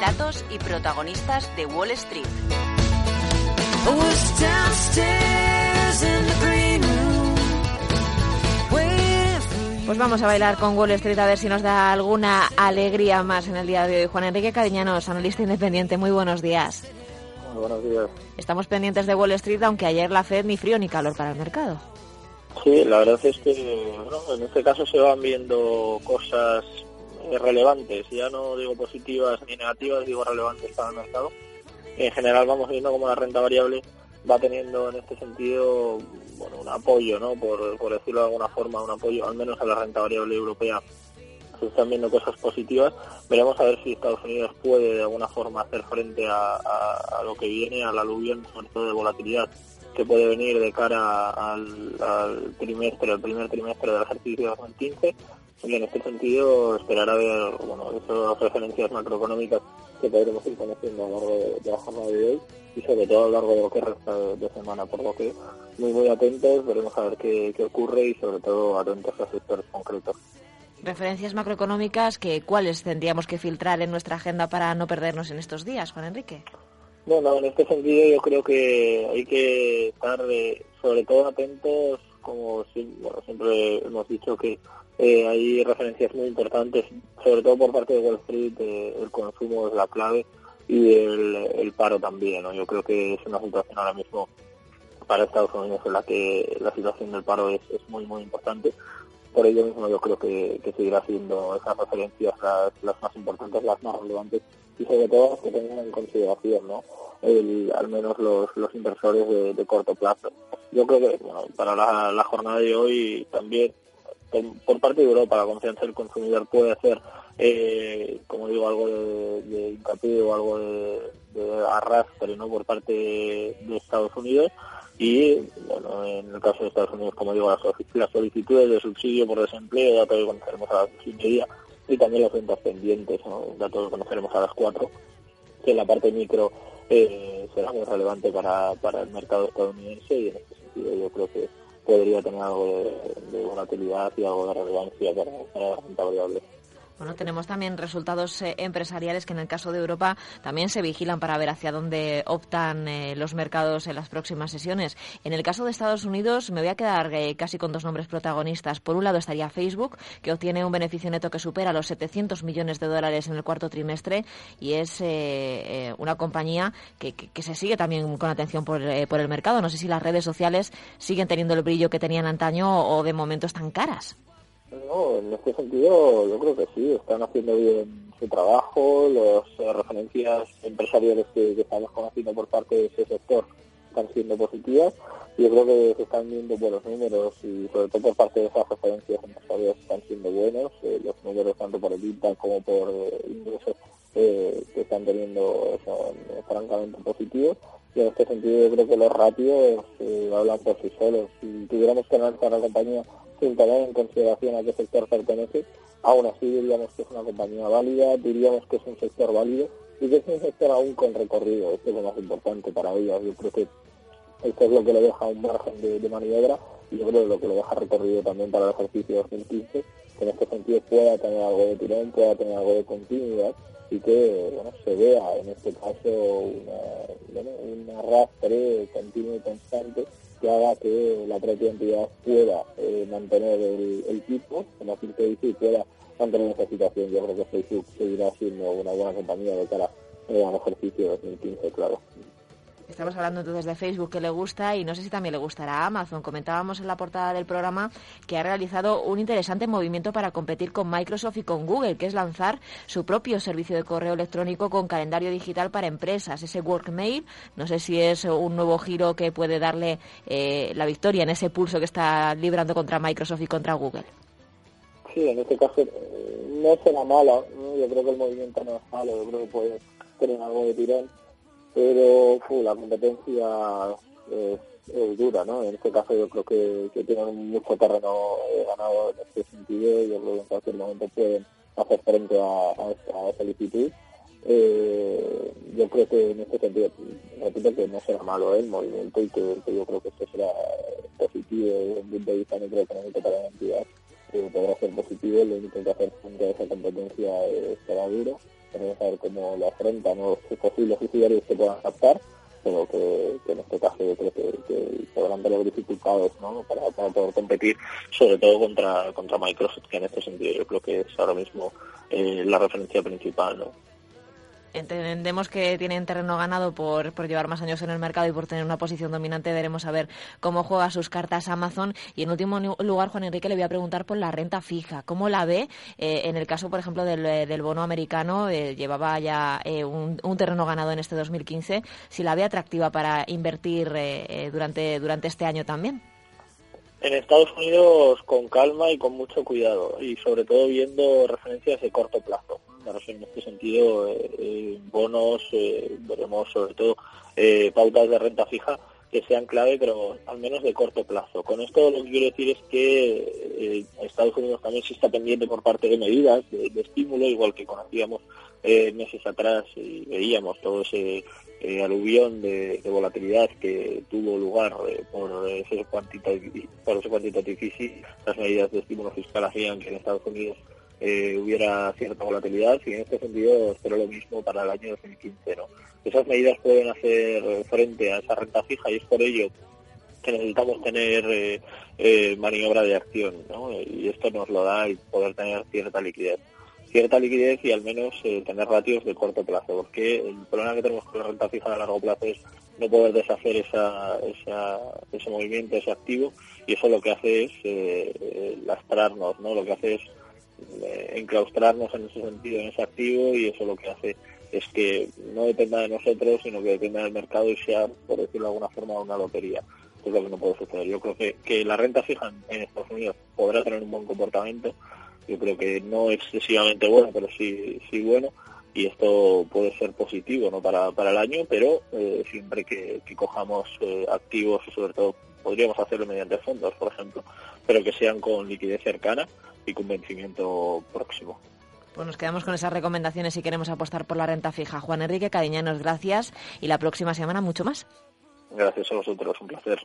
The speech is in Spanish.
retratos y protagonistas de Wall Street. Pues vamos a bailar con Wall Street a ver si nos da alguna alegría más en el día de hoy. Juan Enrique Cariñanos, analista independiente, muy buenos días. Muy buenos días. Estamos pendientes de Wall Street, aunque ayer la Fed ni frío ni calor para el mercado. Sí, la verdad es que bueno, en este caso se van viendo cosas relevantes, ya no digo positivas ni negativas, digo relevantes para el mercado. En general vamos viendo como la renta variable va teniendo en este sentido bueno, un apoyo, ¿no? Por, por decirlo de alguna forma, un apoyo al menos a la renta variable europea. Se están viendo cosas positivas. Veremos a ver si Estados Unidos puede de alguna forma hacer frente a, lo que viene, al aluvión, sobre todo de volatilidad que puede venir de cara al, al trimestre, al primer trimestre del ejercicio 2015 y en este sentido esperar a ver bueno, esas referencias macroeconómicas que podremos ir conociendo a lo largo de, la jornada de hoy y sobre todo a lo largo de lo que resta de, semana, por lo que muy muy atentos, veremos a ver qué, qué ocurre y sobre todo atentos a sectores concretos. Referencias macroeconómicas, que ¿cuáles tendríamos que filtrar en nuestra agenda para no perdernos en estos días, Juan Enrique? Bueno, en este sentido yo creo que hay que estar eh, sobre todo atentos, como siempre hemos dicho que eh, hay referencias muy importantes, sobre todo por parte de Wall Street, eh, el consumo es la clave y el, paro también. Yo creo que es una situación ahora mismo para Estados Unidos en la que la situación del paro es, muy, muy importante. Por ello mismo yo creo que, seguirá siendo esas referencias las, más importantes, las más relevantes y sobre todo que tengan en consideración ¿no? al menos los, los inversores de, corto plazo. Yo creo que para la, jornada de hoy también por, parte de Europa la confianza del consumidor puede hacer, eh, como digo, algo de, de o algo de, arrastre ¿no? por parte de, Estados Unidos y bueno, en el caso de Estados Unidos, como digo, las, solicitudes de subsidio por desempleo, datos que conoceremos a las y y también las ventas pendientes, ¿no? datos que conoceremos a las cuatro, que en la parte micro eh, será muy relevante para, para el mercado estadounidense y en este sentido yo creo que podría tener algo de, de volatilidad y algo de relevancia para, para la renta variable. Bueno, tenemos también resultados eh, empresariales que en el caso de Europa también se vigilan para ver hacia dónde optan eh, los mercados en las próximas sesiones. En el caso de Estados Unidos me voy a quedar eh, casi con dos nombres protagonistas. Por un lado estaría Facebook, que obtiene un beneficio neto que supera los 700 millones de dólares en el cuarto trimestre y es una compañía que, que, se sigue también con atención por, por el mercado. No sé si las redes sociales siguen teniendo el brillo que tenían antaño o de momento están caras. No, en este sentido yo creo que sí, están haciendo bien su trabajo, las referencias empresariales que, estamos conociendo por parte de ese sector están siendo positivas y yo creo que se están viendo buenos números y sobre todo por parte de esas referencias empresariales están siendo buenos, eh, los números tanto por el INTA como por eh, ingresos eh, que están teniendo son francamente positivos y en este sentido yo creo que los ratios hablan por sí solos. Si tuviéramos que analizar la compañía sin tener en consideración a qué sector pertenece, aún así diríamos que es una compañía válida, diríamos que es un sector válido y que es un sector aún con recorrido. Esto es lo más importante para ellos. Yo creo que esto es lo que le deja un margen de, maniobra y yo creo que lo que le deja recorrido también para el ejercicio 2015, en este sentido pueda tener algo de tirón, pueda tener algo de continuidad y que bueno, se vea en este caso una, un arrastre continuo y constante que haga que la propia entidad pueda eh, mantener el, tipo, como así se dice, y pueda mantener esa situación. Yo creo que Facebook seguirá siendo una buena compañía de cara al ejercicio 2015, claro. Estamos hablando entonces de Facebook que le gusta y no sé si también le gustará Amazon. Comentábamos en la portada del programa que ha realizado un interesante movimiento para competir con Microsoft y con Google, que es lanzar su propio servicio de correo electrónico con calendario digital para empresas, ese Workmail. No sé si es un nuevo giro que puede darle eh, la victoria en ese pulso que está librando contra Microsoft y contra Google. Sí, en este caso eh, no será malo. Yo creo que el movimiento no es malo. Yo creo que puede tener algo de tirón pero la competencia es, dura, ¿no? En este caso yo creo que, tienen mucho terreno eh, ganado en este sentido y yo creo que en cualquier momento pueden hacer frente a, esta solicitud. Eh, yo creo que en este sentido, repito que no será malo el movimiento y que, yo creo que esto será positivo desde un punto de vista para la entidad eh, podrá ser positivo, lo único que hacer frente a esa competencia será duro, tenemos que ver cómo lo afrontan los posibles usuarios que puedan captar, pero que, en este caso yo creo que, que podrán tener dificultades ¿no? para, para, poder competir, sobre todo contra, contra Microsoft, que en este sentido yo creo que es ahora mismo eh, la referencia principal. ¿no? Entendemos que tienen terreno ganado por, por, llevar más años en el mercado y por tener una posición dominante. Veremos a ver cómo juega sus cartas Amazon. Y en último lugar, Juan Enrique, le voy a preguntar por la renta fija. ¿Cómo la ve? Eh, en el caso, por ejemplo, del, eh, del bono americano, eh, llevaba ya un, un, terreno ganado en este 2015. Si la ve atractiva para invertir durante, durante este año también. En Estados Unidos con calma y con mucho cuidado y sobre todo viendo referencias de corto plazo en este sentido, eh, eh, bonos, eh, veremos sobre todo eh, pautas de renta fija que sean clave, pero al menos de corto plazo. Con esto lo que quiero decir es que Estados Unidos también se está pendiente por parte de medidas de, estímulo, igual que conocíamos meses atrás y veíamos todo ese aluvión de, volatilidad que tuvo lugar por ese por ese quantitative las medidas de estímulo fiscal hacían que en Estados Unidos eh, hubiera cierta volatilidad y en este sentido espero lo mismo para el año 2015. ¿no? Esas medidas pueden hacer frente a esa renta fija y es por ello que necesitamos tener eh, eh, maniobra de acción ¿no? y esto nos lo da y poder tener cierta liquidez cierta liquidez y al menos eh, tener ratios de corto plazo porque el problema que tenemos con la renta fija a largo plazo es no poder deshacer esa, esa, ese movimiento, ese activo y eso lo que hace es eh, eh lastrarnos, ¿no? lo que hace es enclaustrarnos en ese sentido, en ese activo, y eso lo que hace es que no dependa de nosotros, sino que dependa del mercado y sea, por decirlo de alguna forma, una lotería. Eso es lo que no puede suceder. Yo creo que, que la renta fija en Estados Unidos podrá tener un buen comportamiento. Yo creo que no excesivamente bueno, pero sí, sí bueno. Y esto puede ser positivo ¿no? para, para el año, pero eh, siempre que, cojamos eh, activos sobre todo podríamos hacerlo mediante fondos, por ejemplo, pero que sean con liquidez cercana y con vencimiento próximo. Pues nos quedamos con esas recomendaciones si queremos apostar por la renta fija. Juan Enrique Cadiñanos, gracias y la próxima semana mucho más. Gracias a vosotros, un placer.